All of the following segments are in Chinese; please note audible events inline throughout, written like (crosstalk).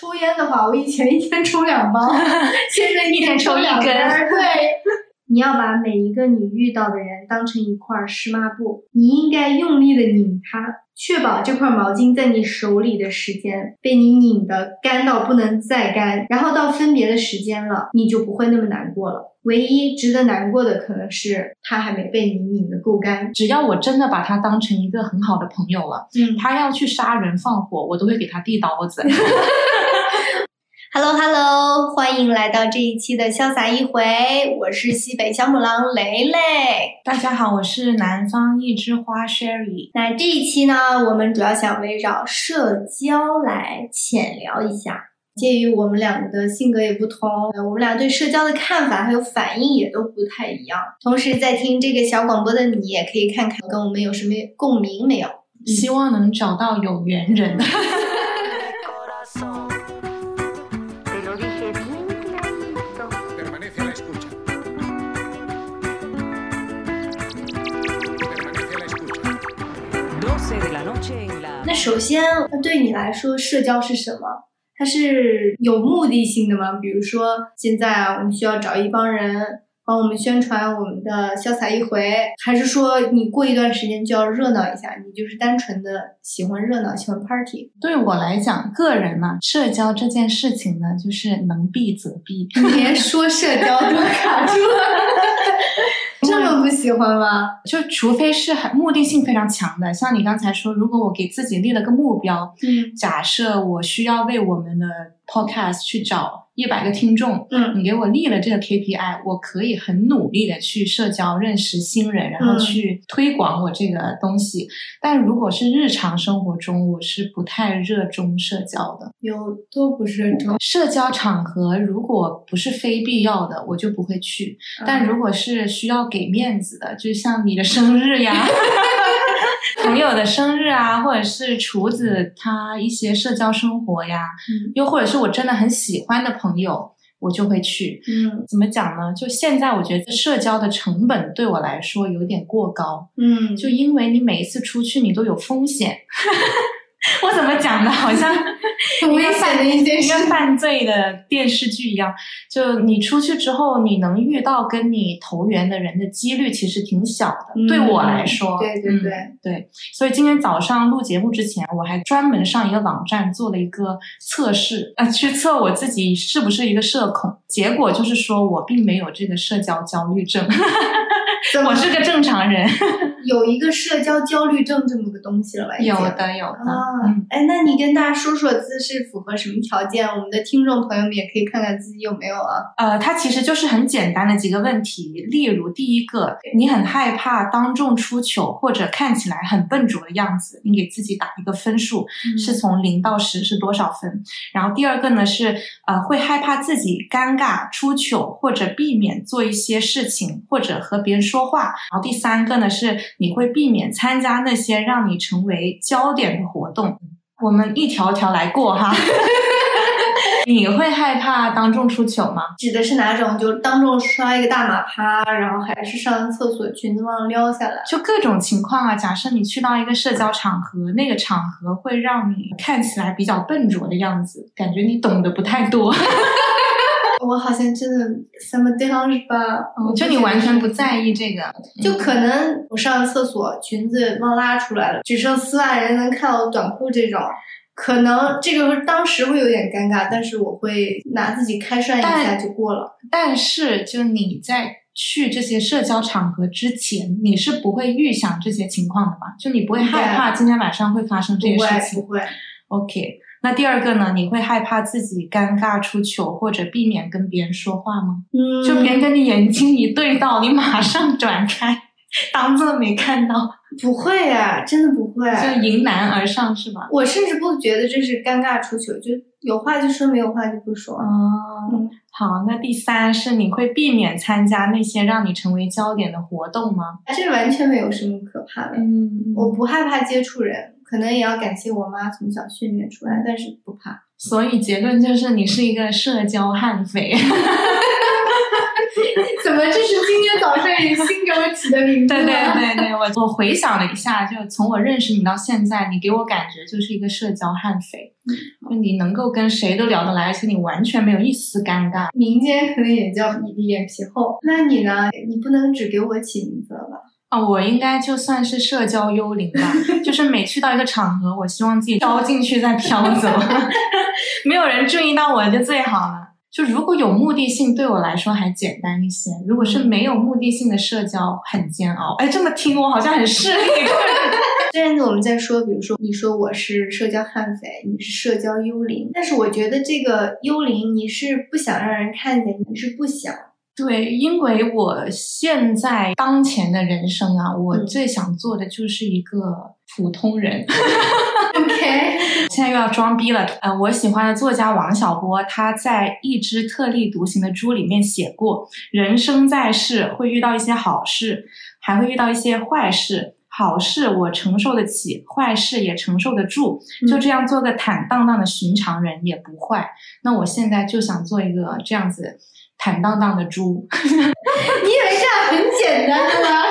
抽烟的话，我以前一天抽两包，(laughs) 现在一天抽一根。对，(laughs) 你要把每一个你遇到的人当成一块湿抹布，你应该用力的拧它，确保这块毛巾在你手里的时间被你拧的干到不能再干，然后到分别的时间了，你就不会那么难过了。唯一值得难过的可能是他还没被你拧得够干。只要我真的把他当成一个很好的朋友了，嗯他要去杀人放火，我都会给他递刀子。(laughs) Hello Hello，欢迎来到这一期的潇洒一回，我是西北小母狼雷雷。大家好，我是南方一枝花 Sherry。那这一期呢，我们主要想围绕社交来浅聊一下。鉴于我们两个的性格也不同，呃我们俩对社交的看法还有反应也都不太一样。同时，在听这个小广播的你，也可以看看跟我们有什么共鸣没有。希望能找到有缘人。(laughs) 先，那对你来说，社交是什么？它是有目的性的吗？比如说，现在啊，我们需要找一帮人帮我们宣传我们的潇洒一回，还是说你过一段时间就要热闹一下？你就是单纯的喜欢热闹，喜欢 party？对我来讲，个人呢、社交这件事情呢，就是能避则避。(laughs) 你连说社交都卡住了，(laughs) 这么不喜欢吗？就除非是很目的性非常强的，像你刚才说，如果我给自己立了个目标，嗯假设我需要为我们的 podcast 去找一百个听众，嗯你给我立了这个 KPI，我可以很努力的去社交、认识新人，然后嗯去推广我这个东西。但如果是日常生活中，我是不太热衷社交的。有都不热衷？社交场合如果不是非必要的，我就不会去。但如果是需要给面子的，就像你的生日呀。(laughs) 朋友的生日啊，或者是厨子他一些社交生活呀，嗯又或者是我真的很喜欢的朋友，我就会去。嗯怎么讲呢？就现在我觉得社交的成本对我来说有点过高，嗯，就因为你每一次出去你都有风险。(laughs) 我怎么讲的？好像 (laughs) 很危险的一件事。跟犯罪的电视剧一样，就你出去之后，你能遇到跟你投缘的人的几率其实挺小的。嗯对我来说，对对对嗯对。所以今天早上录节目之前，我还专门上一个网站做了一个测试，(laughs) 呃，去测我自己是不是一个社恐。结果就是说我并没有这个社交焦虑症，怎么 (laughs) 我是个正常人。(laughs) 有一个社交焦虑症这么个东西了吧？有的，有的。啊嗯，，哎，那你跟大家说说自是符合什么条件？我们的听众朋友们也可以看看自己有没有啊。呃，它其实就是很简单的几个问题，例如第一个，你很害怕当众出糗或者看起来很笨拙的样子，你给自己打一个分数，是从零到十是多少分？然后第二个呢是呃会害怕自己尴尬出糗或者避免做一些事情或者和别人说话。然后第三个呢是你会避免参加那些让你成为焦点的活动。我们一条条来过哈。(laughs) 你会害怕当众出糗吗？指的是哪种？就当众摔一个大马趴，然后还是上完厕所裙子忘了撩下来？就各种情况啊。假设你去到一个社交场合，那个场合会让你看起来比较笨拙的样子，感觉你懂得不太多，我好像真的什么地方是吧？我就你完全不在意这个。就可能我上完厕所，裙子忘拉出来了，只剩丝袜，人能看到我短裤这种，可能这个当时会有点尴尬，但是我会拿自己开涮一下就过了。但是，就你在去这些社交场合之前，你是不会预想这些情况的吧？就你不会害怕今天晚上会发生这些不会事情不。会，OK，那第二个呢？你会害怕自己尴尬出糗，或者避免跟别人说话吗？嗯，就别人跟你眼睛一对到，你马上转开，当做没看到，不会啊、真的不会。就迎难而上是吧？我甚至不觉得这是尴尬出糗，就有话就说，没有话就不说。哦嗯，好，那第三是你会避免参加那些让你成为焦点的活动吗？这完全没有什么可怕的。嗯，我不害怕接触人，可能也要感谢我妈从小训练出来，但是不怕。所以结论就是你是一个社交悍匪。(laughs) 怎么么？这是今天早上你新给我起的名字吗？对对对对，我我回想了一下，就从我认识你到现在，你给我感觉就是一个社交悍匪，就你能够跟谁都聊得来，而且你完全没有一丝尴尬。民间可能也叫脸皮厚。那你呢？你不能只给我起名字了吧？啊，我应该就算是社交幽灵吧，就是每去到一个场合，我希望自己飘进去再飘走，(laughs) 没有人注意到我就最好了。就如果有目的性，对我来说还简单一些；如果是没有目的性的社交，很煎熬。哎，这么听我好像很势利。(laughs) 虽然我们在说，比如说你说我是社交悍匪，你是社交幽灵，但是我觉得这个幽灵你是不想让人看见，你是不想。对，因为我现在当前的人生啊，我嗯最想做的就是一个普通人。(laughs) OK，(laughs) 现在又要装逼了。呃，我喜欢的作家王小波，他在《一只特立独行的猪》里面写过，人生在世会遇到一些好事，还会遇到一些坏事。好事我承受得起，坏事也承受得住，就这样做个坦荡荡的寻常人也不坏。那我现在就想做一个这样子坦荡荡的猪。(laughs) 你以为这样很简单吗？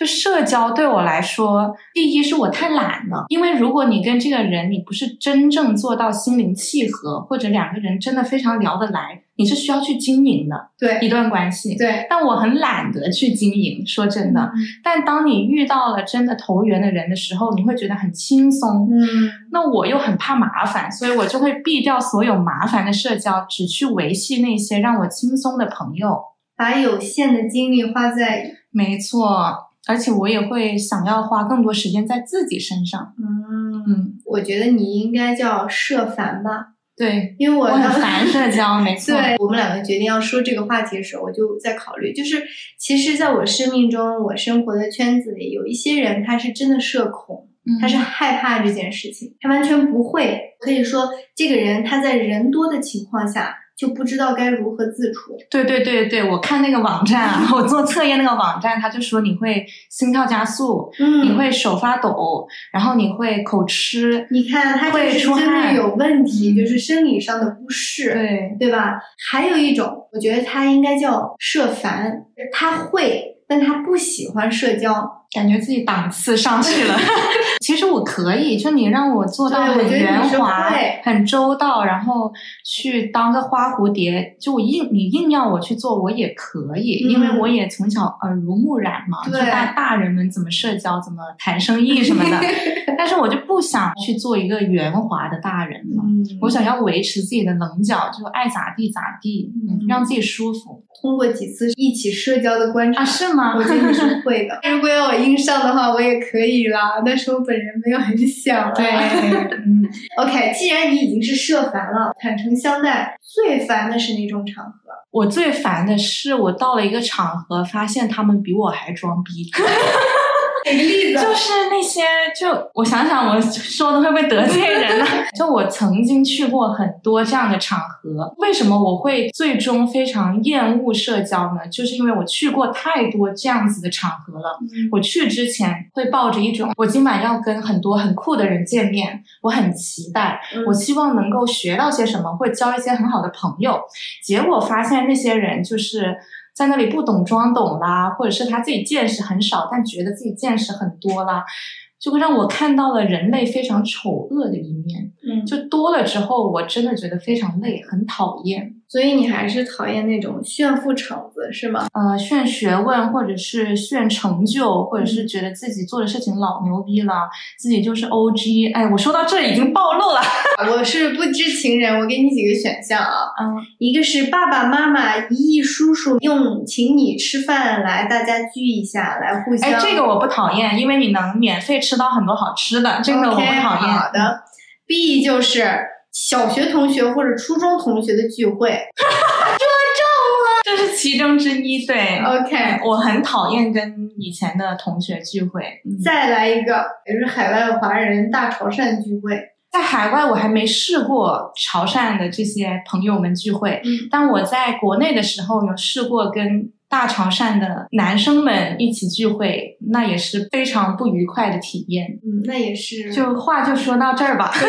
就社交对我来说，第一是我太懒了，因为如果你跟这个人你不是真正做到心灵契合，或者两个人真的非常聊得来，你是需要去经营的对一段关系。对，但我很懒得去经营，说真的。但当你遇到了真的投缘的人的时候，你会觉得很轻松。嗯，那我又很怕麻烦，所以我就会避掉所有麻烦的社交，只去维系那些让我轻松的朋友。把有限的精力花在没错，而且我也会想要花更多时间在自己身上。嗯，嗯，我觉得你应该叫社烦吧，对，因为我我很烦社交，没 (laughs) 错。对我们两个决定要说这个话题的时候，我就在考虑，就是其实在我生命中，我生活的圈子里，有一些人他是真的社恐，嗯他是害怕这件事情，他完全不会。可以说，这个人他在人多的情况下就不知道该如何自处。对对对对，我看那个网站啊，(laughs) 我做测验那个网站，他就说你会心跳加速，嗯你会手发抖，然后你会口吃，你看他这会个是真出汗的有问题，嗯就是生理上的不适。对，对吧？还有一种，我觉得他应该叫社烦，他会，但他不喜欢社交。感觉自己档次上去了。(laughs) 其实我可以，就你让我做到很圆滑、很周到，然后去当个花蝴蝶，就我硬你硬要我去做，我也可以，嗯因为我也从小耳濡目染嘛，就大大人们怎么社交、怎么谈生意什么的。(laughs) 但是我就不想去做一个圆滑的大人了。嗯，我想要维持自己的棱角，就爱咋地咋地，嗯让自己舒服通过几次一起社交的观察，啊？是吗？我觉得你是会的。(laughs) 如果要我硬上的话，我也可以啦，但是我本人没有很想。对，嗯，OK，既然你已经是社烦了，坦诚相待，最烦的是哪种场合？我最烦的是，我到了一个场合，发现他们比我还装逼。(laughs) (laughs) 举个例子，就是那些，就我想想，我说的会不会得罪人呢？(laughs) 就我曾经去过很多这样的场合，为什么我会最终非常厌恶社交呢？就是因为我去过太多这样子的场合了。我去之前会抱着一种，我今晚要跟很多很酷的人见面，我很期待，嗯我希望能够学到些什么，会交一些很好的朋友。结果发现那些人就是在那里不懂装懂啦，或者是他自己见识很少，但觉得自己见识很多啦，就会让我看到了人类非常丑恶的一面。嗯，就多了之后，我真的觉得非常累，很讨厌。所以你还是讨厌那种炫富场子是吗？呃，炫学问，或者是炫成就，或者是觉得自己做的事情老牛逼了，自己就是 OG。哎，我说到这已经暴露了。(laughs) 我是不知情人，我给你几个选项啊。嗯，一个是爸爸妈妈、姨姨叔叔用请你吃饭来，大家聚一下，来互相。哎，这个我不讨厌，因为你能免费吃到很多好吃的，这个我不讨厌。好的。B 就是小学同学或者初中同学的聚会。这是其中之一。对 OK，我很讨厌跟以前的同学聚会。嗯再来一个，也是海外华人大潮汕聚会。在海外我还没试过潮汕的这些朋友们聚会，嗯但我在国内的时候有试过跟大潮汕的男生们一起聚会，那也是非常不愉快的体验。嗯，那也是。就话就说到这儿吧。(laughs)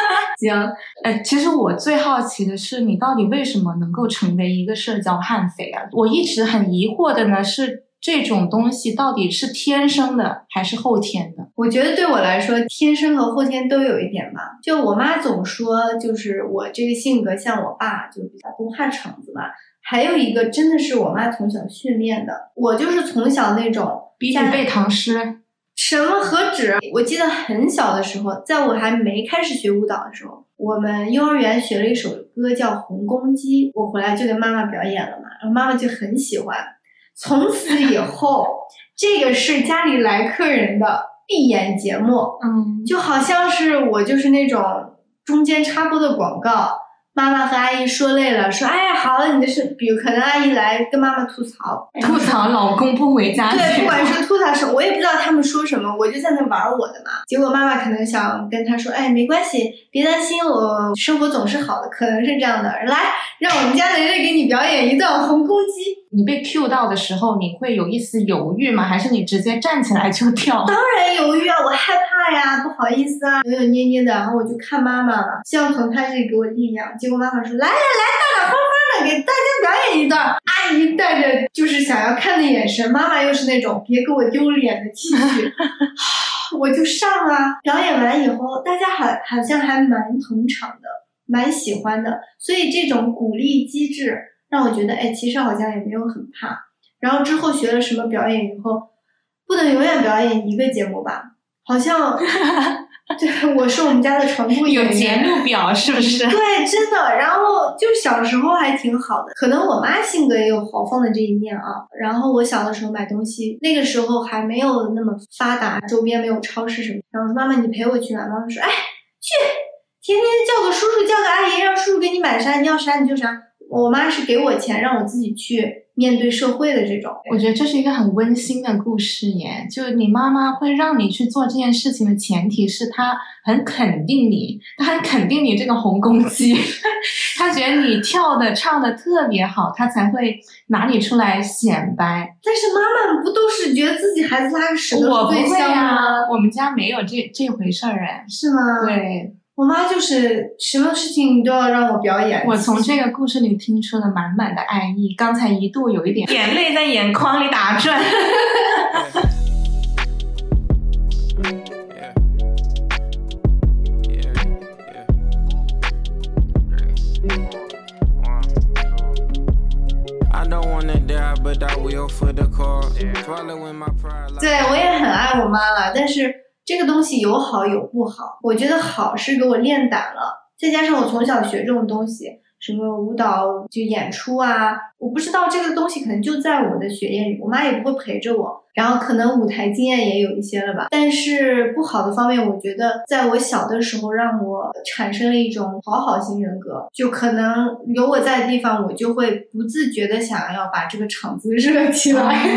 (laughs) 行，呃，其实我最好奇的是，你到底为什么能够成为一个社交悍匪啊？我一直很疑惑的呢，是这种东西到底是天生的还是后天的？我觉得对我来说，天生和后天都有一点吧。就我妈总说，就是我这个性格像我爸，就比较不怕场子吧。还有一个真的是我妈从小训练的，我就是从小那种家比你背唐诗，什么何止？我记得很小的时候，在我还没开始学舞蹈的时候，我们幼儿园学了一首歌叫《红公鸡》，我回来就给妈妈表演了嘛，然后妈妈就很喜欢。从此以后，这个是家里来客人的闭眼节目，嗯，就好像是我就是那种中间插播的广告。妈妈和阿姨说累了，说：“哎呀，好了，你的事，比如可能阿姨来跟妈妈吐槽，吐槽老公不回家。对，不管是吐槽什么，我也不知道他们说什么，我就在那玩我的嘛。结果妈妈可能想跟他说，哎，没关系，别担心，我生活总是好的，可能是这样的。来，让我们家雷雷给你表演一段红公鸡。你被 Q 到的时候，你会有一丝犹豫吗？还是你直接站起来就跳？当然犹豫啊，我害怕呀，不好意思啊，扭扭捏捏的。然后我就看妈妈了，希望从她这里给我力量。结果妈妈说，来来来，大大方方的给大家表演一段。阿姨带着就是想要看的眼神，妈妈又是那种别给我丢脸的气 (laughs) 绪。我就上啊，表演完以后，大家好好像还蛮捧场的，蛮喜欢的，所以这种鼓励机制让我觉得，哎，其实好像也没有很怕。然后之后学了什么表演以后，不能永远表演一个节目吧？好像，(laughs) 对，我是我们家的常驻有。节目表是不是？对，真的。然后就小时候还挺好的，可能我妈性格也有豪放的这一面啊。然后我小的时候买东西，那个时候还没有那么发达，周边没有超市什么。然后我说妈妈，你陪我去买。妈妈说，哎，去，天天叫个叔叔，叫个阿姨，让叔叔给你买啥，你要啥你就啥。我妈是给我钱，让我自己去面对社会的这种。我觉得这是一个很温馨的故事耶，就你妈妈会让你去做这件事情的前提是她很肯定你，她很肯定你这个红公鸡，(laughs) 她觉得你跳的唱的特别好，她才会拿你出来显摆。但是妈妈不都是觉得自己孩子拉个屎都我不会是最香啊吗？，我们家没有这这回事儿哎。是吗？，对，我妈就是什么事情都要让我表演。我从这个故事里听出了满满的爱意，刚才一度有一点眼泪在眼眶里打转。对，我也很爱我妈了，但是这个东西有好有不好。我觉得好是给我练胆了，再加上我从小学这种东西，什么舞蹈就演出啊，我不知道这个东西可能就在我的血液里，我妈也不会陪着我。然后可能舞台经验也有一些了吧，但是不好的方面，我觉得在我小的时候让我产生了一种讨好型人格，就可能有我在的地方，我就会不自觉的想要把这个场子 (laughs) 热起来。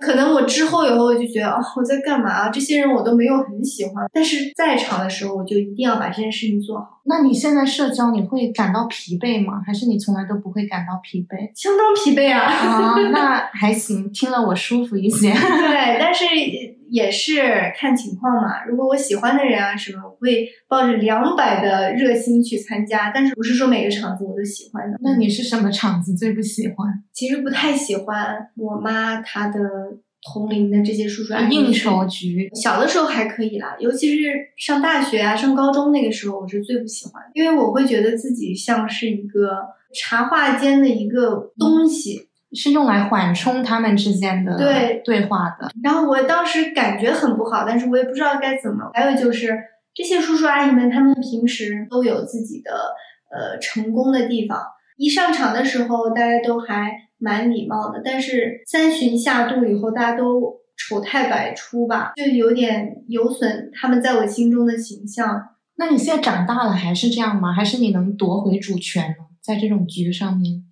可能我之后以后我就觉得，哦，我在干嘛？这些人我都没有很喜欢，但是在场的时候，我就一定要把这件事情做好，那你现在社交你会感到疲惫吗？还是你从来都不会感到疲惫？相当疲惫啊。啊，那还行，听了我舒服一些。(laughs) 对，但是也是看情况嘛。如果我喜欢的人啊什么，我会抱着两百的热心去参加，但是不是说每个场子我都喜欢的。那你是什么场子最不喜欢？其实不太喜欢我妈她的同龄的这些叔叔阿姨应酬局，小的时候还可以啦，尤其是上大学啊、上高中那个时候，我是最不喜欢，因为我会觉得自己像是一个茶话间的一个东西。是用来缓冲他们之间的对对话的。然后我当时感觉很不好，但是我也不知道该怎么。还有就是这些叔叔阿姨们，他们平时都有自己的呃成功的地方，一上场的时候大家都还蛮礼貌的，但是三巡下肚以后，大家都丑态百出吧，就有点有损他们在我心中的形象。那你现在长大了还是这样吗？还是你能夺回主权呢？在这种局上面，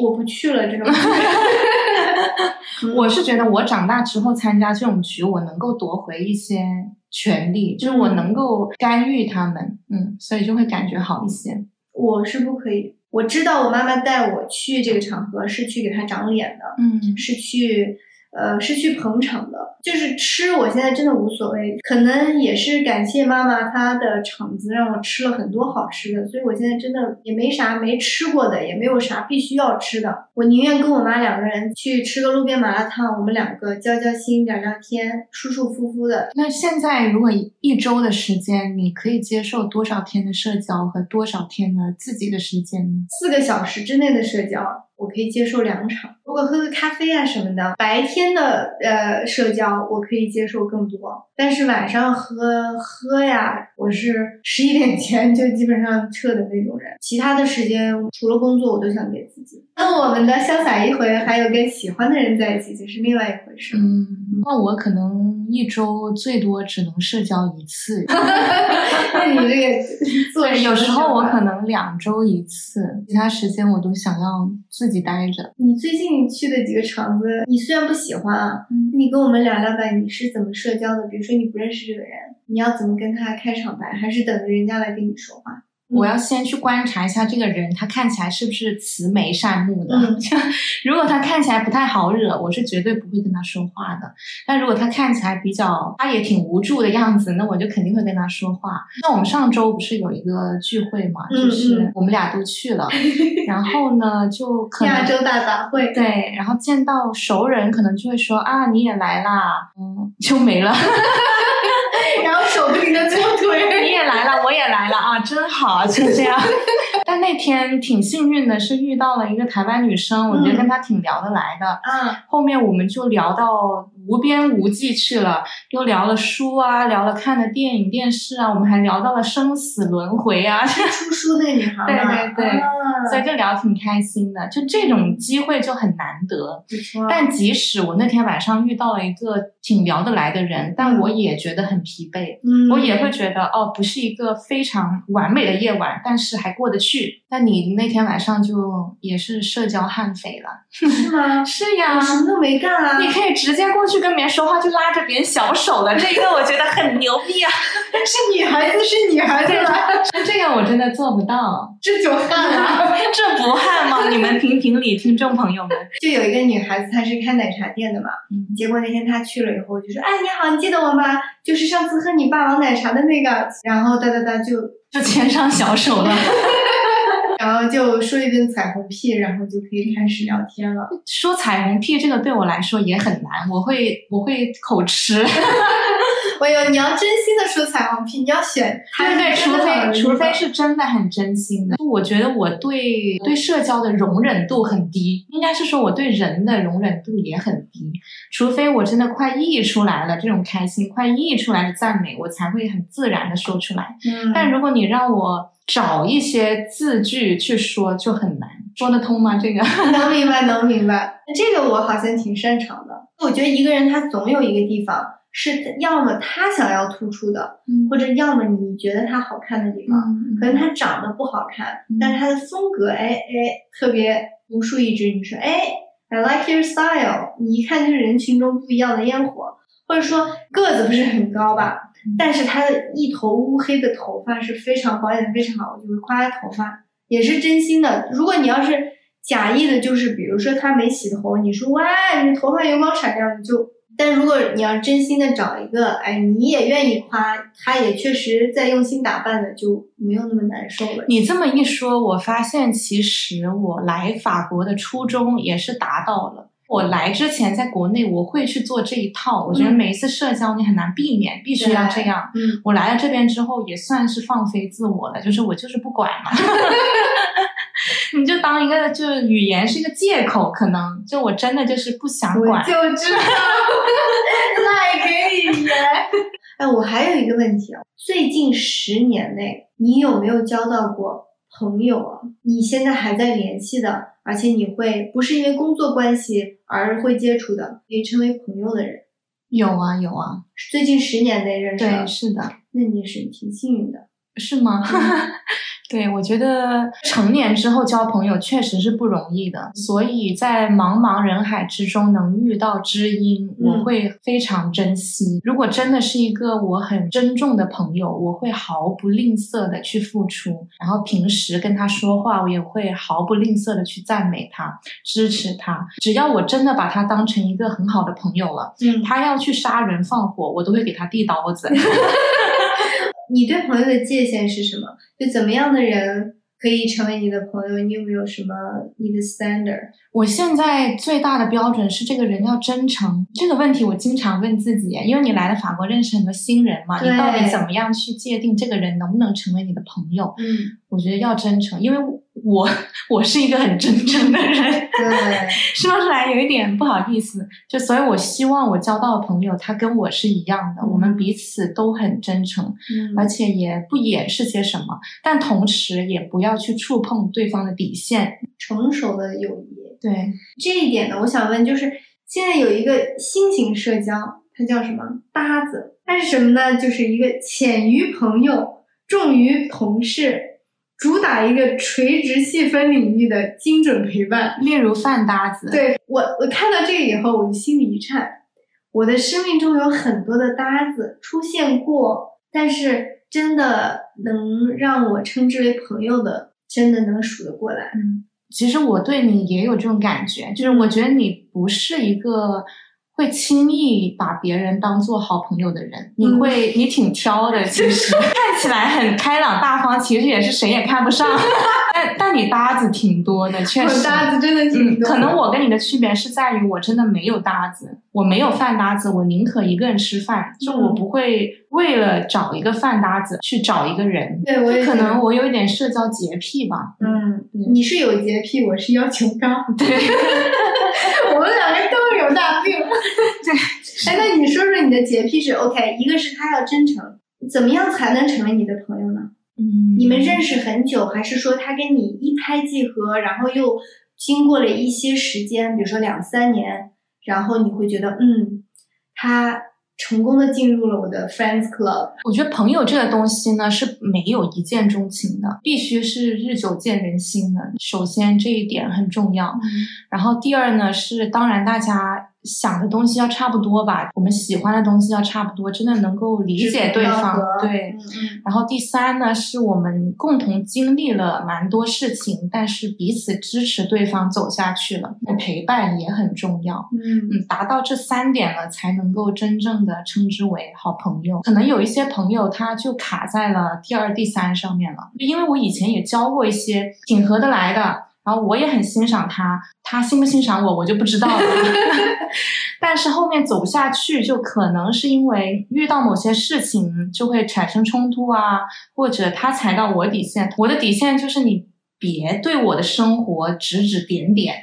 我不去了，这种。(laughs) 我是觉得我长大之后参加这种局，我能够夺回一些权利，就是我能够干预他们，嗯，所以就会感觉好一些。我是不可以，我知道我妈妈带我去这个场合是去给她长脸的，嗯是去呃是去捧场的。就是吃，我现在真的无所谓，可能也是感谢妈妈她的场子让我吃了很多好吃的，所以我现在真的也没啥没吃过的，也没有啥必须要吃的。我宁愿跟我妈两个人去吃个路边麻辣烫，我们两个交交心、聊聊天，舒舒服服的。那现在如果一周的时间，你可以接受多少天的社交和多少天的自己的时间呢？四个小时之内的社交，我可以接受两场。如果喝个咖啡啊什么的，白天的呃社交我可以接受更多，但是晚上喝喝呀，我是十一点前就基本上撤的那种人。其他的时间除了工作，我都想给自己。跟我们的潇洒一回，还有跟喜欢的人在一起，就是另外一回事。嗯，那我可能一周最多只能社交一次。(laughs) 那你这个做对，有时候我可能。能两周一次，其他时间我都想要自己待着。你最近去的几个场子，你虽然不喜欢啊，嗯你跟我们聊聊呗，你是怎么社交的？比如说你不认识这个人，你要怎么跟他开场白，还是等着人家来跟你说话？我要先去观察一下这个人，他看起来是不是慈眉善目的。嗯 (laughs) 如果他看起来不太好惹，我是绝对不会跟他说话的。但如果他看起来比较，他也挺无助的样子，那我就肯定会跟他说话。那我们上周不是有一个聚会嘛，嗯就是我们俩都去了，(laughs) 然后呢，就可能亚洲大杂烩，对，然后见到熟人，可能就会说啊，你也来啦，嗯，就没了。(laughs) 然后手不停的搓腿。你也来了，我也来了啊，真好，就这样。(laughs) 但那天挺幸运的，是遇到了一个台湾女生，我觉得跟她挺聊得来的。嗯，后面我们就聊到无边无际去了，又聊了书啊，聊了看的电影、电视啊，我们还聊到了生死轮回啊，(laughs) 出书那个女孩吗？对对对啊所以就聊挺开心的。就这种机会就很难得。但即使我那天晚上遇到了一个挺聊得来的人，但我也觉得很疲惫。嗯，我也会觉得哦，不是一个非常完美的夜晚，但是还过得去。但你那天晚上就也是社交悍匪了，是吗？(laughs) 是呀我，什么都没干啊。你可以直接过去跟别人说话，就拉着别人小手了，这个我觉得很牛逼啊！是女孩子是女孩子啦，这个我真的做不到，这就汗了。这不汗吗？(laughs) 你们评评理，听众朋友们。就有一个女孩子，她是开奶茶店的嘛，嗯结果那天她去了以后，就说：“哎，你好，你记得我吗？就是上次喝你霸王奶茶的那个。”然后哒哒哒就，就牵上小手了。(laughs) 然后就说一顿彩虹屁，然后就可以开始聊天了。说彩虹屁这个对我来说也很难，我会我会口吃。(laughs) 我有，你要真心的说彩虹屁，你要选他对对，除非除非是真的很真心的。我觉得我对对社交的容忍度很低，应该是说我对人的容忍度也很低。除非我真的快溢出来了这种开心，快溢出来的赞美，我才会很自然的说出来。嗯，但如果你让我找一些字句去说，就很难说得通吗？这个？能明白，能明白。这个我好像挺擅长的。我觉得一个人他总有一个地方是要么他想要突出的，嗯或者要么你觉得他好看的地方。嗯可能他长得不好看，嗯但是他的风格，哎哎，特别独树一帜。你说，哎，I like your style，你一看就是人群中不一样的烟火。或者说个子不是很高吧，嗯但是他的一头乌黑的头发是非常保养的非常好，我就会夸他头发，也是真心的。如果你要是假意的，就是比如说他没洗头，你说哇，你头发油光闪亮，你就。但如果你要真心的找一个，哎，你也愿意夸，他也确实在用心打扮的，就没有那么难受了。你这么一说，我发现其实我来法国的初衷也是达到了。我来之前，在国内我会去做这一套，我觉得嗯每一次社交你很难避免，必须要这样。嗯，我来了这边之后，也算是放飞自我了，就是我就是不管了，(laughs) 你就当一个就是语言是一个借口，可能就我真的就是不想我管。就知道，(laughs) 赖给语言。哎，我还有一个问题啊，最近十年内，你有没有交到过朋友啊？你现在还在联系的，而且你会不是因为工作关系而会接触的，可以称为朋友的人，有啊有啊，最近十年内认识的对，，是的，那你是挺幸运的。是吗？(laughs) 对，我觉得成年之后交朋友确实是不容易的，所以在茫茫人海之中能遇到知音，嗯我会非常珍惜。如果真的是一个我很珍重的朋友，我会毫不吝啬的去付出，然后平时跟他说话，我也会毫不吝啬的去赞美他、支持他。只要我真的把他当成一个很好的朋友了，嗯，他要去杀人放火，我都会给他递刀子。(laughs) 你对朋友的界限是什么？就怎么样的人可以成为你的朋友？你有没有什么你的 standard？我现在最大的标准是这个人要真诚。这个问题我经常问自己，因为你来了法国认识很多新人嘛，你到底怎么样去界定这个人能不能成为你的朋友？嗯，我觉得要真诚，因为我我是一个很真诚的人，(laughs) 对，(laughs) 说出来有一点不好意思，就所以我希望我交到的朋友他跟我是一样的，我们彼此都很真诚，嗯而且也不掩饰些什么，但同时也不要去触碰对方的底线。成熟的友谊。对，这一点呢，我想问，就是现在有一个新型社交，它叫什么？搭子。它是什么呢？就是一个浅于朋友，重于同事，主打一个垂直细分领域的精准陪伴。例如饭搭子，对我，我看到这个以后，我就心里一颤。我的生命中有很多的搭子出现过，但是真的能让我称之为朋友的，真的能数得过来。嗯其实我对你也有这种感觉，就是我觉得你不是一个会轻易把别人当做好朋友的人，你会你挺挑的，其实 (laughs) 看起来很开朗大方，其实也是谁也看不上，(laughs) 但但你搭子挺多的，确实。我搭子真的。挺嗯，多的、可能我跟你的区别是在于，我真的没有搭子，我没有饭搭子，我宁可一个人吃饭，就我不会为了找一个饭搭子去找一个人，对我可能我有一点社交洁癖吧，嗯，对你是有洁癖，我是要求高，对。(laughs) 我们两个都有大病。(laughs) 对，(laughs) 哎，那你说说你的洁癖是 OK，一个是他要真诚，怎么样才能成为你的朋友呢？嗯你们认识很久，还是说他跟你一拍即合，然后又经过了一些时间，比如说两三年，然后你会觉得，嗯，他成功的进入了我的 friends club。我觉得朋友这个东西呢是没有一见钟情的，必须是日久见人心的。首先这一点很重要，然后第二呢是当然大家想的东西要差不多吧，我们喜欢的东西要差不多，真的能够理解对方。对，然后第三呢，是我们共同经历了蛮多事情，但是彼此支持对方走下去了，陪伴也很重要。嗯嗯，达到这三点了，才能够真正的称之为好朋友。可能有一些朋友他就卡在了第二、第三上面了，因为我以前也交过一些挺合得来的，然后我也很欣赏他，他欣不欣赏我我就不知道了。(laughs) 但是后面走下去，就可能是因为遇到某些事情就会产生冲突啊，或者他踩到我底线，我的底线就是你别对我的生活指指点点。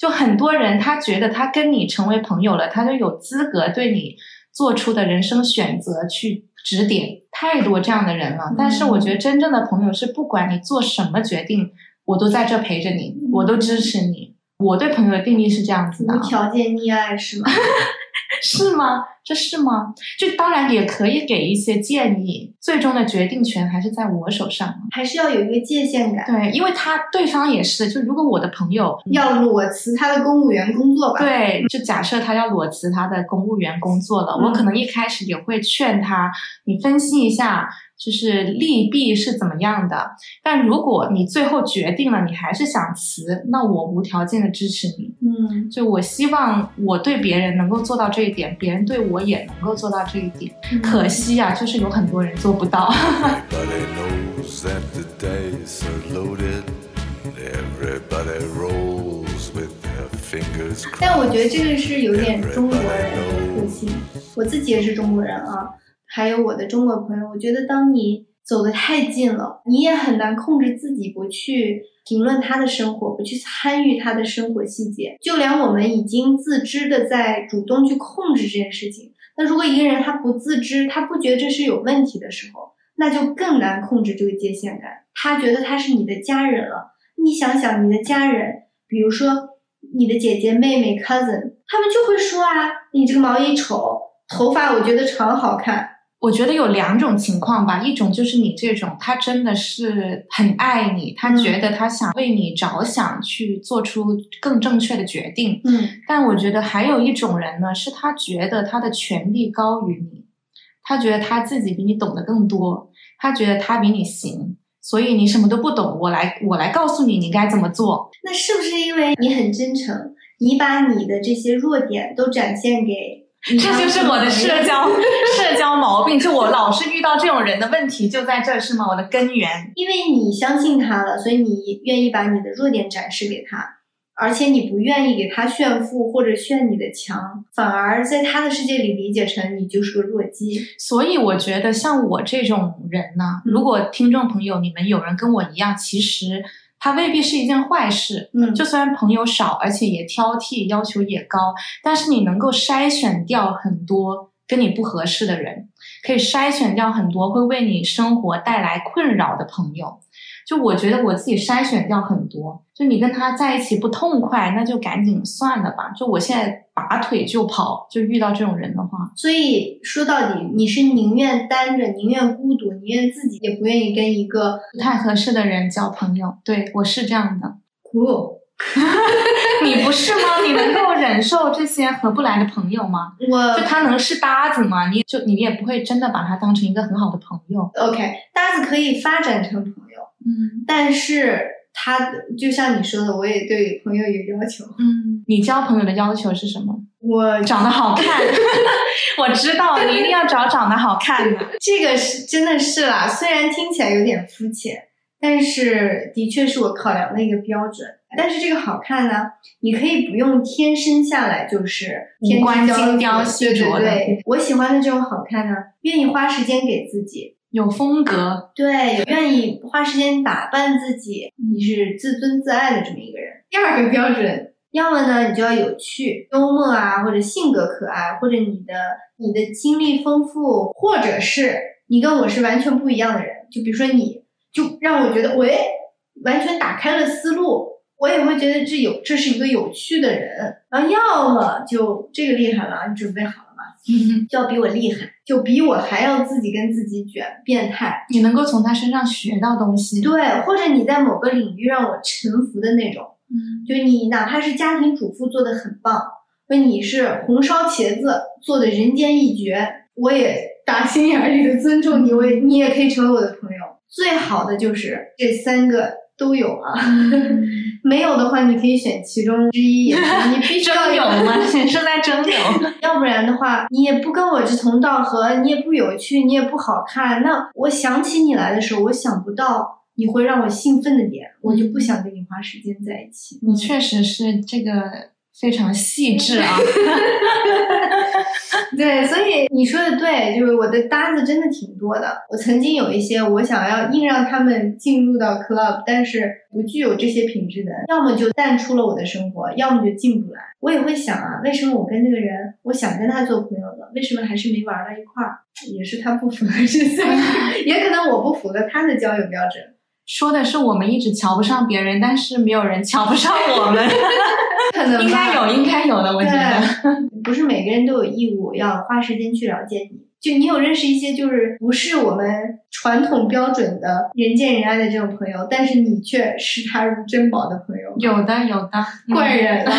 就很多人他觉得他跟你成为朋友了，他就有资格对你做出的人生选择去指点，太多这样的人了。但是我觉得真正的朋友是不管你做什么决定，我都在这陪着你，我都支持你。我对朋友的定义是这样子的啊，无条件溺爱是吗？(laughs) 是吗？这是吗？就当然也可以给一些建议，最终的决定权还是在我手上。还是要有一个界限感。对，因为他对方也是，就如果我的朋友要裸辞他的公务员工作吧？，对，就假设他要裸辞他的公务员工作了，嗯我可能一开始也会劝他，你分析一下，就是利弊是怎么样的。但如果你最后决定了，你还是想辞，那我无条件的支持你。嗯，就我希望我对别人能够做到这一点，别人对我我也能够做到这一点。可惜呀就是有很多人做不到。(laughs) 但我觉得这个是有点中国人的个性。我自己也是中国人啊还有我的中国朋友我觉得当你走得太近了，你也很难控制自己不去评论他的生活，不去参与他的生活细节。就连我们已经自知的在主动去控制这件事情，那如果一个人他不自知，他不觉得这是有问题的时候，那就更难控制这个界限感。他觉得他是你的家人了，你想想你的家人，比如说你的姐姐、妹妹、cousin，他们就会说啊，你这个毛衣丑，头发我觉得长好看，我觉得有两种情况吧，一种就是你这种，他真的是很爱你，他觉得他想为你着想，去做出更正确的决定。嗯但我觉得还有一种人呢，是他觉得他的权利高于你，他觉得他自己比你懂得更多，他觉得他比你行，所以你什么都不懂，我来我来告诉你你该怎么做。那是不是因为你很真诚，你把你的这些弱点都展现给你 (laughs) 这就是我的社交 (laughs) 社交毛病，就我老是遇到这种人的问题就在这儿是吗？我的根源。因为你相信他了，所以你愿意把你的弱点展示给他，而且你不愿意给他炫富或者炫你的强，反而在他的世界里理解成你就是个弱鸡。所以我觉得像我这种人呢，如果听众朋友你们有人跟我一样，其实他未必是一件坏事。嗯就虽然朋友少，而且也挑剔，要求也高，但是你能够筛选掉很多跟你不合适的人，可以筛选掉很多会为你生活带来困扰的朋友。就我觉得我自己筛选掉很多，就你跟他在一起不痛快，那就赶紧算了吧。就我现在拔腿就跑，就遇到这种人的话，所以说到底，你是宁愿单着，宁愿孤独，宁愿自己，也不愿意跟一个不太合适的人交朋友。对我是这样的，(laughs) 酷。(laughs) 你不是吗？你能够忍受这些合不来的朋友吗？(laughs) 我就他能是搭子吗？你就你也不会真的把他当成一个很好的朋友。OK，搭子可以发展成朋友，嗯但是他就像你说的，我也对朋友有要求。嗯，你交朋友的要求是什么？我长得好看。(laughs) 我知道，你一定要找长得好看的。(laughs) 这个是真的是啦，虽然听起来有点肤浅，但是的确是我考量的一个标准。但是这个好看呢，你可以不用天生下来就是天五官精雕细琢的对对，我喜欢的这种好看呢，愿意花时间给自己，有风格，对，愿意花时间打扮自己，你是自尊自爱的这么一个人。第二个标准，要么呢你就要有趣、幽默啊，或者性格可爱，或者你的你的经历丰富，或者是你跟我是完全不一样的人。就比如说你，就让我觉得喂，完全打开了思路。我也会觉得这有这是一个有趣的人，然后要么就这个厉害了，你准备好？就要比我厉害，就比我还要自己跟自己卷，变态。你能够从他身上学到东西。对，或者你在某个领域让我臣服的那种，嗯，就你哪怕是家庭主妇做的很棒，那你是红烧茄子做的人间一绝，我也打心眼里的尊重你，我也你也可以成为我的朋友。最好的就是这三个都有啊，(laughs) 没有的话你可以选其中之一你必须要真有吗？你 (laughs) 是在争有？(laughs) 要不然的话，你也不跟我志同道合，你也不有趣，你也不好看。那我想起你来的时候，我想不到你会让我兴奋的点，我就不想跟你花时间在一起。你确实是这个非常细致啊。(laughs) 对，所以你说的对，就是我的搭子真的挺多的。我曾经有一些我想要硬让他们进入到 club，但是不具有这些品质的，要么就淡出了我的生活，要么就进不来。我也会想啊，为什么我跟那个人，我想跟他做朋友的，为什么还是没玩到一块儿？也是他不符合这些，(laughs) 也可能我不符合他的交友标准。说的是我们一直瞧不上别人，但是没有人瞧不上我们。(laughs) 可能吧应该有，应该有的，我觉得。(laughs) 不是每个人都有义务要花时间去了解你。就你有认识一些就是不是我们传统标准的人见人爱的这种朋友，但是你却视他如珍宝的朋友，有的，有的，怪人啊！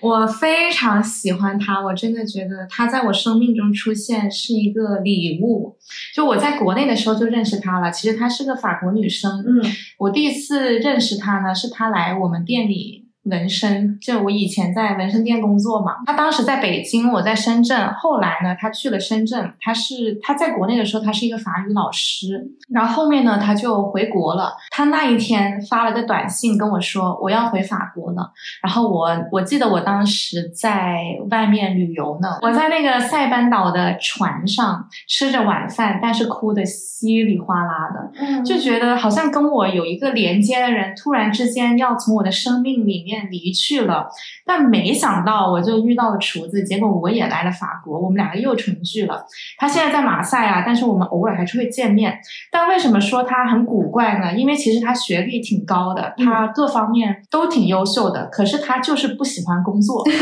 我非常喜欢他，我真的觉得他在我生命中出现是一个礼物。就我在国内的时候就认识他了，其实她是个法国女生。嗯我第一次认识她呢，是她来我们店里纹身，就我以前在纹身店工作嘛。他当时在北京，我在深圳。后来呢，他去了深圳。他是他在国内的时候，他是一个法语老师，然后后面呢，他就回国了。他那一天发了个短信跟我说，我要回法国了。然后我我记得我当时在外面旅游呢，我在那个塞班岛的船上吃着晚饭，但是哭的稀里哗啦的。嗯，就觉得好像跟我有一个连接的人，突然之间要从我的生命里面面离去了。但没想到我就遇到了厨子，结果我也来了法国，我们两个又重聚了。他现在在马赛啊，但是我们偶尔还是会见面。但为什么说他很古怪呢？因为其实他学历挺高的，他各方面都挺优秀的，可是他就是不喜欢工作。(laughs)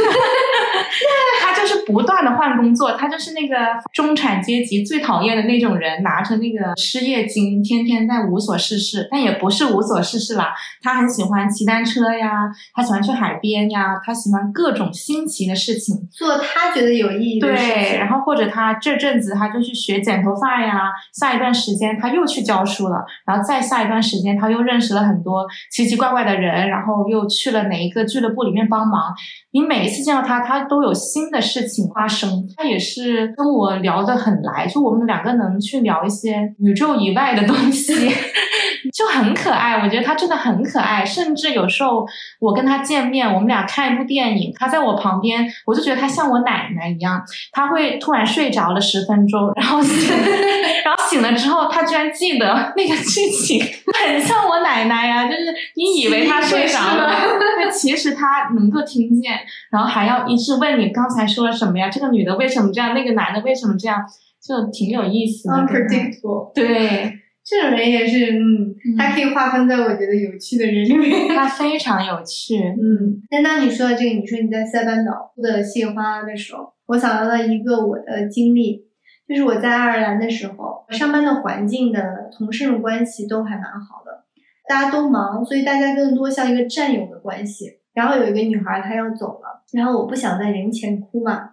他就是不断的换工作，他就是那个中产阶级最讨厌的那种人，拿着那个失业金，天天在无所事事。但也不是无所事事啦，他很喜欢骑单车呀，他喜欢去海边呀，他喜欢各种新奇的事情。做他觉得有意义的事对，情。然后或者他这阵子他就去学剪头发呀，下一段时间他又去教书了，然后再下一段时间他又认识了很多奇奇怪怪的人，然后又去了哪一个俱乐部里面帮忙。你每一次见到他，他都有新的事情发生。他也是跟我聊得很来，就我们两个能去聊一些宇宙以外的东西，(laughs) 就很可爱。我觉得他真的很可爱，甚至有时候我跟他见面，我们俩看一部电影，他在我旁边，我就觉得他像我奶奶一样。他会突然睡着了十分钟，然后醒 (laughs) 然后醒了之后，他居然记得那个剧情，(laughs) 很像我奶奶呀、就是你以为他睡着了，但其实他能够听见，然后还要一直问你刚才说了什么呀？这个女的为什么这样？那个男的为什么这样？就挺有意思的。unpredictable，对，这种人也是，嗯，他可以划分在我觉得有趣的人里面。(laughs) 他非常有趣。嗯，但当你说到这个，你说你在塞班岛的谢花的时候，我想到了一个我的经历，就是我在爱尔兰的时候，上班的环境的同事们关系都还蛮好的，大家都忙，所以大家更多像一个战友的关系。然后有一个女孩她要走了，然后我不想在人前哭嘛，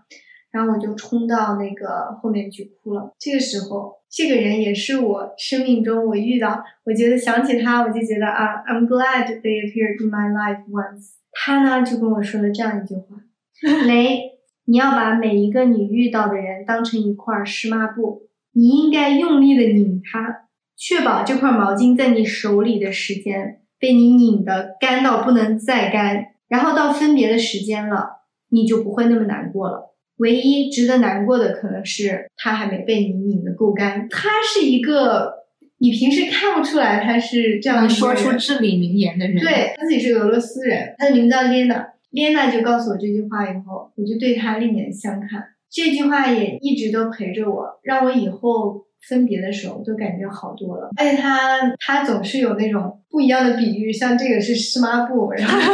然后我就冲到那个后面去哭了。这个时候，这个人也是我生命中我遇到，我觉得想起他，我就觉得啊，I'm glad they appeared in my life once。他呢就跟我说了这样一句话：(laughs) 雷，你要把每一个你遇到的人当成一块湿抹布，你应该用力的拧它，确保这块毛巾在你手里的时间被你拧得干到不能再干，然后到分别的时间了，你就不会那么难过了。唯一值得难过的可能是他还没被你拧得够干。他是一个你平时看不出来他是这样能说出至理名言的人，，对他自己是个俄罗斯人，他的名字叫 Lena，Lena 就告诉我这句话以后，我就对他另眼相看。这句话也一直都陪着我，让我以后分别的时候都感觉好多了。而且他他总是有那种不一样的比喻，像这个是湿抹布，然后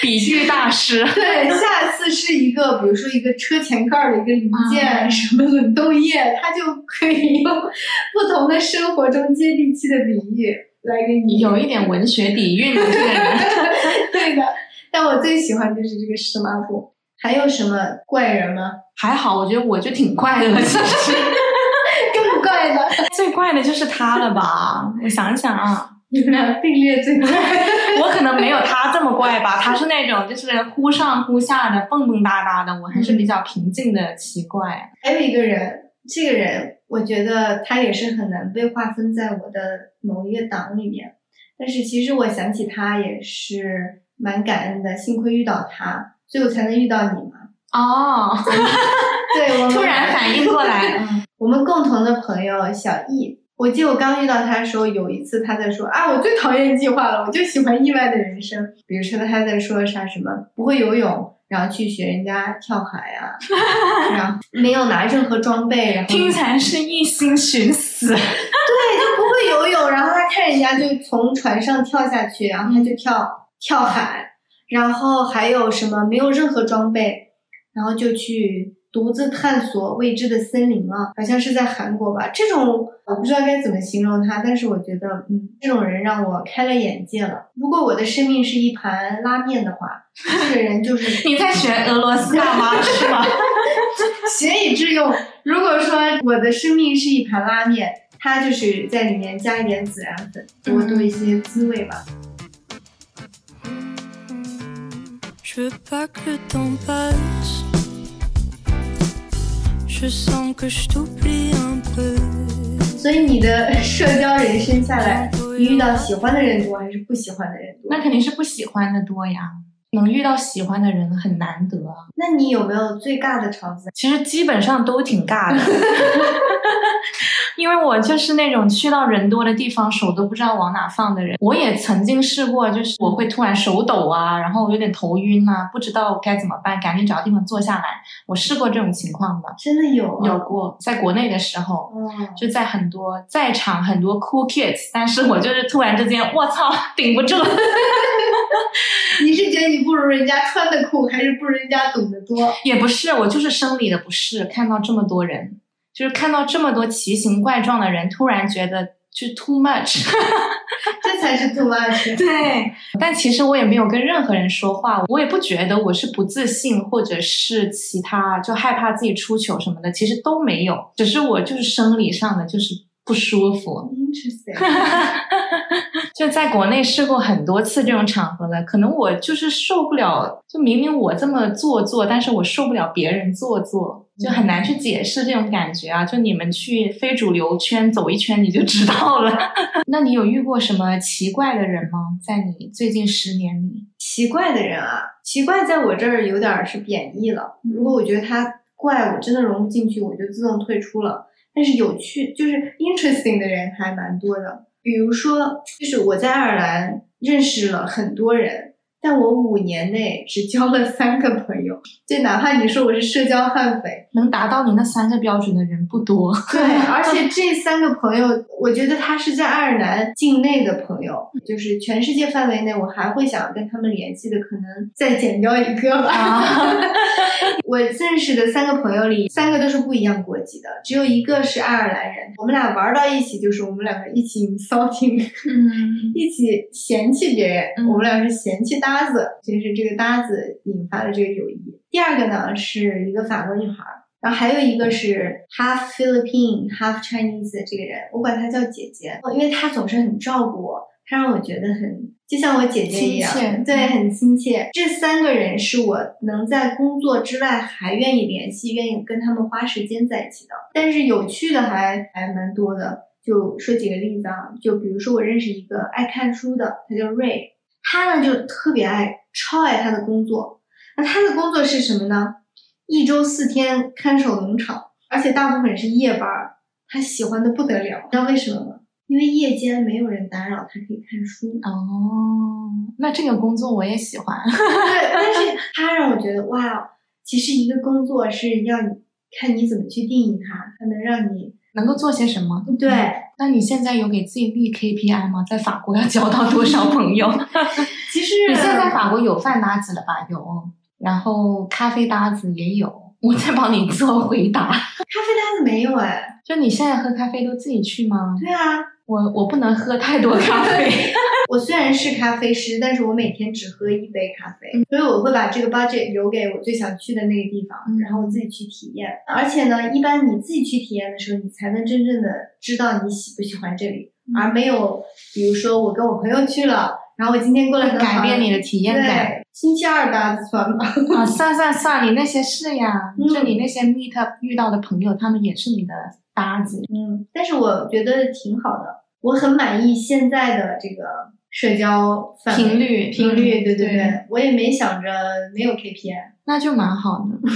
比喻大师。(laughs) 对，下次是一个，比如说一个车前盖儿的一个零件，啊什么冷冻液，他就可以用不同的生活中接地气的比喻来给你有一点文学底蕴的这个人，(laughs) 对的，但我最喜欢就是这个湿抹布。还有什么怪人吗？还好，我觉得我就挺怪的了。其实 (laughs) 更怪的，最怪的就是他了吧？我想想啊，你们俩并列最怪。(laughs) 我可能没有他这么怪吧。他是那种就是忽上忽下的、蹦蹦哒哒的，我还是比较平静的，奇怪。还有一个人，这个人我觉得他也是很难被划分在我的某一个档里面。但是其实我想起他也是蛮感恩的，幸亏遇到他，所以我才能遇到你嘛。哦，(laughs) 对，我 (laughs) 突然反应过来，嗯我们共同的朋友小易，我记得我刚遇到他的时候，有一次他在说啊，我最讨厌计划了，我就喜欢意外的人生。比如说他在说啥什么不会游泳，然后去学人家跳海啊，(laughs) 然后没有拿任何装备，然后听起来是一心寻死。对就不会游泳，然后他看人家就从船上跳下去，然后他就跳跳海，然后还有什么没有任何装备，然后就去独自探索未知的森林了，好像是在韩国吧。这种我不知道该怎么形容他，但是我觉得，嗯，这种人让我开了眼界了。如果我的生命是一盘拉面的话，这个人就是 (laughs) 你在学俄罗斯大妈 (laughs) 是吗？学以致用。如果说我的生命是一盘拉面，它就是在里面加一点孜然粉，多多一些滋味吧。Je 所以你的社交人生下来，你遇到喜欢的人多还是不喜欢的人多？那肯定是不喜欢的多呀。能遇到喜欢的人很难得啊。那你有没有最尬的场子？其实基本上都挺尬的，(laughs) 因为我就是那种去到人多的地方手都不知道往哪放的人。我也曾经试过，就是我会突然手抖啊，然后有点头晕啊，不知道该怎么办，赶紧找个地方坐下来。我试过这种情况的，真的有啊有过，在国内的时候。哦，就在很多在场很多 cool kids，但是我就是突然之间，我操，顶不住。(laughs) 你是觉得你不如人家穿的酷，还是不如人家懂得多？也不是，我就是生理的不适，看到这么多人，就是看到这么多奇形怪状的人，突然觉得就 too much。(laughs) 这才是 too much。(laughs) 对，但其实我也没有跟任何人说话，我也不觉得我是不自信，或者是其他就害怕自己出糗什么的，其实都没有，只是我就是生理上的就是不舒服。Interesting。(laughs) 就在国内试过很多次这种场合了，可能我就是受不了，就明明我这么做作，但是我受不了别人做作，就很难去解释这种感觉啊。就你们去非主流圈走一圈，你就知道了。(laughs) 那你有遇过什么奇怪的人吗？在你最近十年里？奇怪的人啊，奇怪在我这儿有点儿是贬义了。如果我觉得他怪，我真的融不进去，我就自动退出了。但是有趣，就是 interesting 的人还蛮多的。比如说，就是我在爱尔兰认识了很多人，但我五年内只交了三个朋友。就哪怕你说我是社交悍匪，能达到你那三个标准的人不多。对，而且这三个朋友，我觉得他是在爱尔兰境内的朋友，就是全世界范围内，我还会想跟他们联系的，可能再减掉一个吧。啊 (laughs) 我认识的三个朋友里，三个都是不一样国籍的，只有一个是爱尔兰人。我们俩玩到一起，就是我们两个一起 insulting，嗯 (laughs) 一起嫌弃别人。嗯我们俩是嫌弃搭子，就是这个搭子引发了这个友谊。第二个呢是一个法国女孩儿，然后还有一个是 half Philippine half Chinese 的这个人，我管她叫姐姐，因为她总是很照顾我，她让我觉得很就像我姐姐一样，亲对，很亲切。这三个人是我能在工作之外还愿意联系、愿意跟他们花时间在一起的。但是有趣的还还蛮多的，就说几个例子啊，就比如说我认识一个爱看书的，他叫瑞，他呢就特别爱，超爱他的工作。那他的工作是什么呢？一周四天看守农场，而且大部分是夜班儿。他喜欢的不得了，你知道为什么吗？因为夜间没有人打扰，他可以看书。哦，那这个工作我也喜欢。(laughs) 对，但是他让我觉得哇，其实一个工作是要你看你怎么去定义它，它能让你能够做些什么？对。那你现在有给自己立 KPI 吗？在法国要交到多少朋友？(laughs) 其实你现在在法国有饭搭子了吧？有，然后咖啡搭子也有。我在帮你做回答。(laughs) 咖啡搭子没有哎。就你现在喝咖啡都自己去吗？对啊，我我不能喝太多咖啡。(laughs) 我虽然是咖啡师，但是我每天只喝一杯咖啡，嗯所以我会把这个 budget 留给我最想去的那个地方，嗯然后我自己去体验。而且呢，一般你自己去体验的时候，你才能真正的知道你喜不喜欢这里，嗯而没有比如说我跟我朋友去了，然后我今天过来很改变你的体验感。星期二搭子算吧。啊，算算算，你那些事呀，(laughs) 嗯就你那些 meet up 遇到的朋友，他们也是你的搭子。嗯，但是我觉得挺好的，我很满意现在的这个社交频率频率，嗯对对对我也没想着没有 KPI，那就蛮好的。(laughs)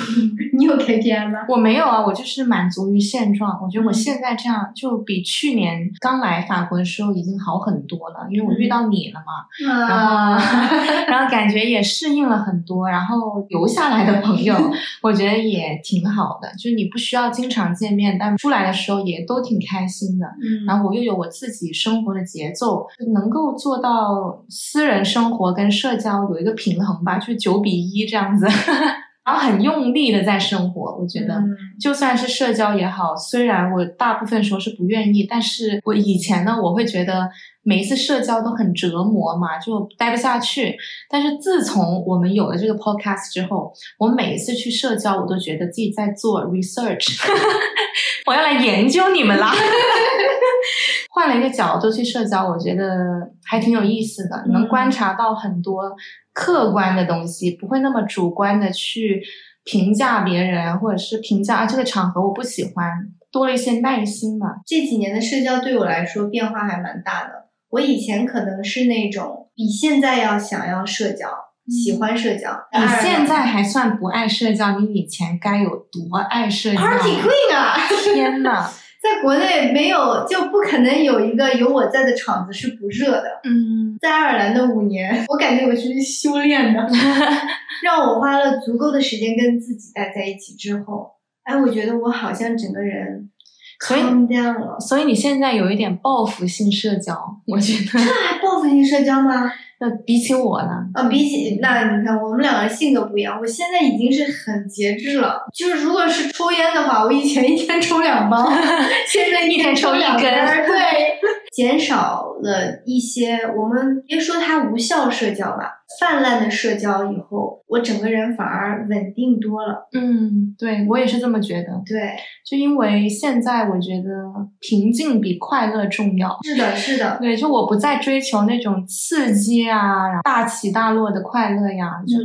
你有 KPI 吗？我没有啊，我就是满足于现状。我觉得我嗯现在这样就比去年刚来法国的时候已经好很多了，因为我遇到你了嘛，然啊，(laughs) 后然后感觉也适应了很多，然后留下来的朋友，(laughs) 我觉得也挺好的。就是你不需要经常见面，但出来的时候也都挺开心的。嗯，然后我又有我自己生活的节奏，能够做到私人生活跟社交有一个平衡吧，就是九比一这样子，然后很用力的在生活。我觉得，嗯就算是社交也好，虽然我大部分时候是不愿意，但是我以前呢，我会觉得每一次社交都很折磨嘛，就待不下去。但是自从我们有了这个 podcast 之后，我每一次去社交，我都觉得自己在做 research，(laughs) 我要来研究你们啦。(laughs) 换了一个角度去社交，我觉得还挺有意思的，能观察到很多客观的东西，不会那么主观的去评价别人，或者是评价啊这个场合我不喜欢，多了一些耐心吧。这几年的社交对我来说变化还蛮大的。我以前可能是那种比现在要想要社交，喜欢社交。你现在还算不爱社交，你以前该有多爱社交 Party Queen 啊，天呐，在国内没有就不可能有一个有我在的场子是不热的。嗯，在爱尔兰的五年，我感觉我是修炼的，(laughs) 让我花了足够的时间跟自己待在一起之后，哎，我觉得我好像整个人所以了。所以你现在有一点报复性社交，我觉得，这还报复性社交吗？那比起我呢，啊，比起那你看，我们两个性格不一样。我现在已经是很节制了，就是如果是抽烟的话，我以前一天抽两包，(laughs) 现在一天抽两根儿，(laughs) 对，减少了一些。我们别说它无效社交吧，泛滥的社交以后，我整个人反而稳定多了。嗯，对我也是这么觉得，对，就因为现在我觉得平静比快乐重要。是的，是的，对，就我不再追求那种刺激呀、大起大落的快乐呀，就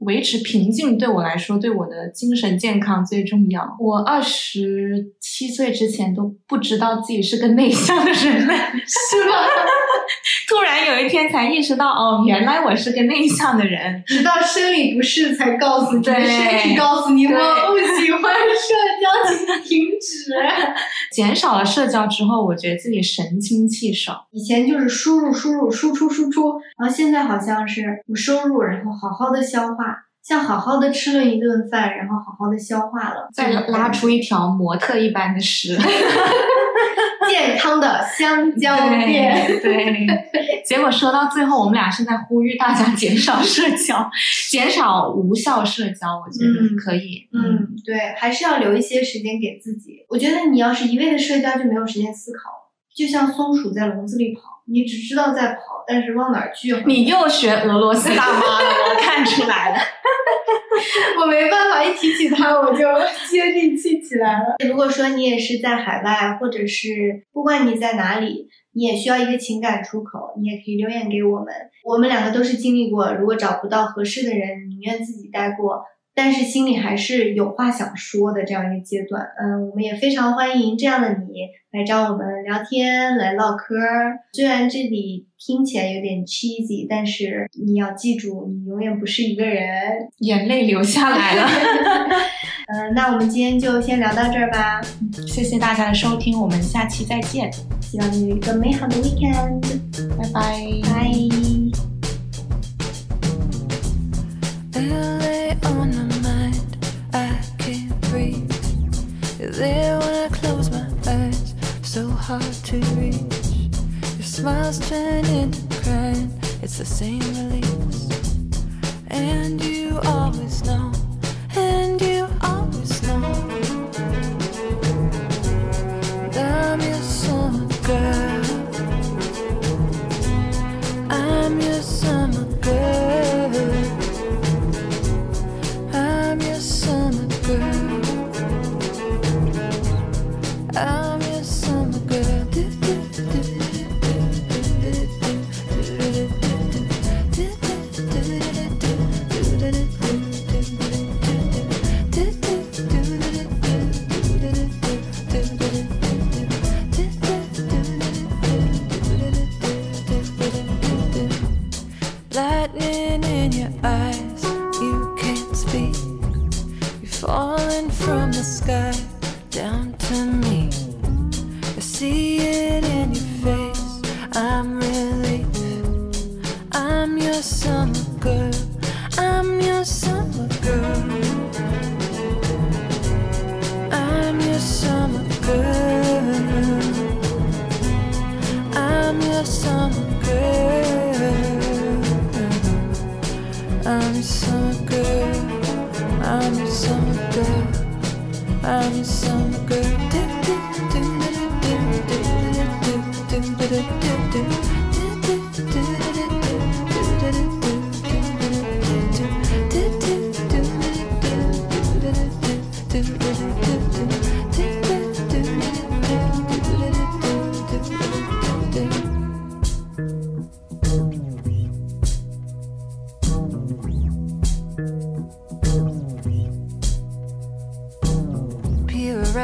维持平静对我来说，对我的精神健康最重要。我二十七岁之前都不知道自己是个内向的人呢，是吗？(laughs) 突然有一天才意识到，哦，原来我是个内向的人。直到生理不适才告诉你，对身体告诉你我不喜欢社交，请停止。(laughs) 减少了社交之后，我觉得自己神清气爽。以前就是输入输入输出输出，然后现在好像是我收入，然后好好的消化，像好好的吃了一顿饭，然后好好的消化了，再拉出一条模特一般的 (laughs) 屎，健康的香蕉店。对对，结果说到最后，我们俩是在呼吁大家减少社交，(laughs) 减少无效社交，我觉得嗯可以。嗯，对，还是要留一些时间给自己。我觉得你要是一味的社交，就没有时间思考了。就像松鼠在笼子里跑，你只知道在跑，但是往哪儿去？你又学俄罗斯大妈了，我看出来了。(laughs) 我没办法，一提起它我就接地气起来了。如果说你也是在海外，或者是不管你在哪里，你也需要一个情感出口，你也可以留言给我们。我们两个都是经历过，如果找不到合适的人，宁愿自己待过，但是心里还是有话想说的这样一个阶段。嗯，我们也非常欢迎这样的你来找我们聊天，来唠嗑。虽然这里听起来有点 cheesy，但是你要记住，你永远不是一个人。眼泪流下来了。(laughs) 嗯，那我们今天就先聊到这儿吧。谢谢大家的收听，我们下期再见，希望你有一个美好的 weekend，拜拜。拜。Hard to reach. Your smiles turn into crying, it's the same release. And you always know, and you always know. I'm your summer girl. I'm your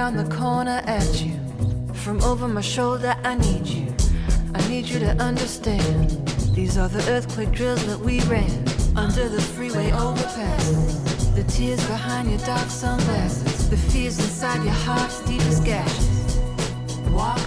around the corner at you. From over my shoulder, I need you. I need you to understand. These are the earthquake drills that we ran. under the freeway overpass. The tears behind your dark sunglasses, the fears inside your heart's deepest gashes. Walk